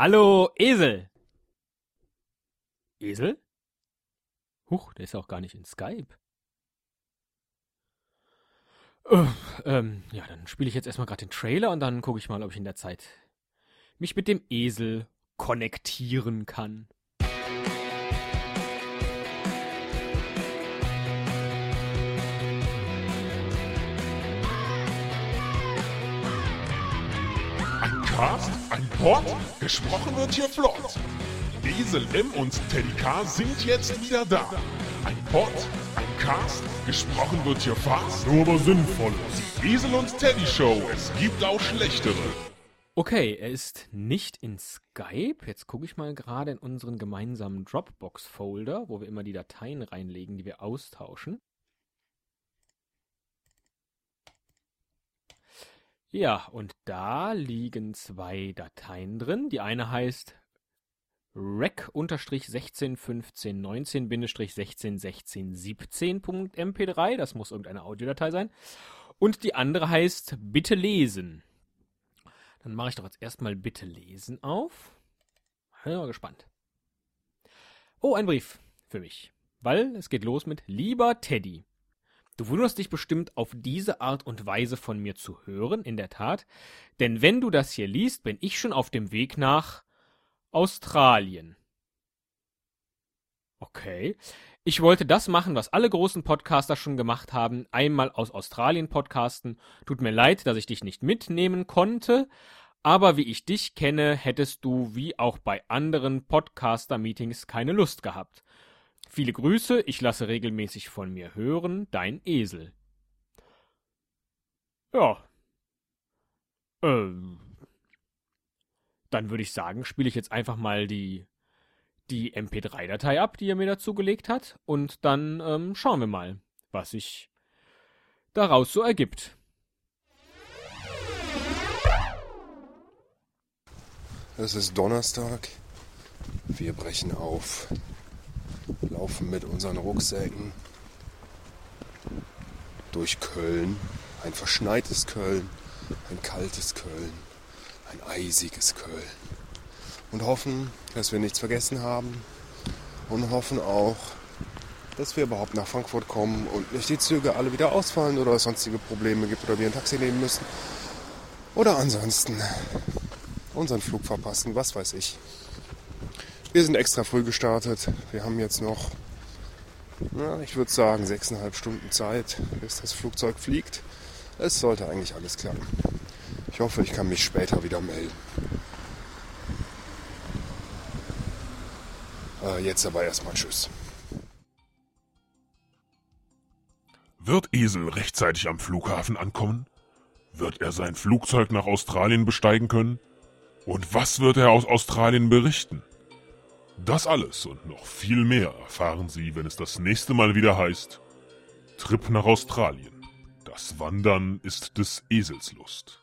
Hallo, Esel! Esel? Huch, der ist auch gar nicht in Skype. Äh, ähm, ja, dann spiele ich jetzt erstmal gerade den Trailer und dann gucke ich mal, ob ich in der Zeit mich mit dem Esel konnektieren kann. Ein Cast, ein Pod, gesprochen wird hier flott. Esel M und Teddy K sind jetzt wieder da. Ein Pod, ein Cast, gesprochen wird hier fast, nur aber sinnvoll. Die und Teddy Show, es gibt auch schlechtere. Okay, er ist nicht in Skype. Jetzt gucke ich mal gerade in unseren gemeinsamen Dropbox-Folder, wo wir immer die Dateien reinlegen, die wir austauschen. Ja, und da liegen zwei Dateien drin. Die eine heißt rec-161519-161617.mp3. Das muss irgendeine Audiodatei sein. Und die andere heißt Bitte lesen. Dann mache ich doch jetzt erstmal Bitte lesen auf. Bin mal gespannt. Oh, ein Brief für mich. Weil es geht los mit Lieber Teddy. Du wunderst dich bestimmt auf diese Art und Weise von mir zu hören, in der Tat, denn wenn du das hier liest, bin ich schon auf dem Weg nach Australien. Okay. Ich wollte das machen, was alle großen Podcaster schon gemacht haben, einmal aus Australien podcasten. Tut mir leid, dass ich dich nicht mitnehmen konnte, aber wie ich dich kenne, hättest du wie auch bei anderen Podcaster-Meetings keine Lust gehabt. Viele Grüße, ich lasse regelmäßig von mir hören, dein Esel. Ja. Ähm. Dann würde ich sagen, spiele ich jetzt einfach mal die, die MP3-Datei ab, die er mir dazu gelegt hat, und dann ähm, schauen wir mal, was sich daraus so ergibt. Es ist Donnerstag. Wir brechen auf laufen mit unseren Rucksäcken durch Köln. Ein verschneites Köln, ein kaltes Köln, ein eisiges Köln. Und hoffen, dass wir nichts vergessen haben. Und hoffen auch, dass wir überhaupt nach Frankfurt kommen und nicht die Züge alle wieder ausfallen oder es sonstige Probleme gibt oder wir ein Taxi nehmen müssen. Oder ansonsten unseren Flug verpassen, was weiß ich. Wir sind extra früh gestartet. Wir haben jetzt noch, na, ich würde sagen, sechseinhalb Stunden Zeit, bis das Flugzeug fliegt. Es sollte eigentlich alles klappen. Ich hoffe, ich kann mich später wieder melden. Äh, jetzt aber erstmal Tschüss. Wird Esel rechtzeitig am Flughafen ankommen? Wird er sein Flugzeug nach Australien besteigen können? Und was wird er aus Australien berichten? Das alles und noch viel mehr erfahren Sie, wenn es das nächste Mal wieder heißt Trip nach Australien. Das Wandern ist des Esels Lust.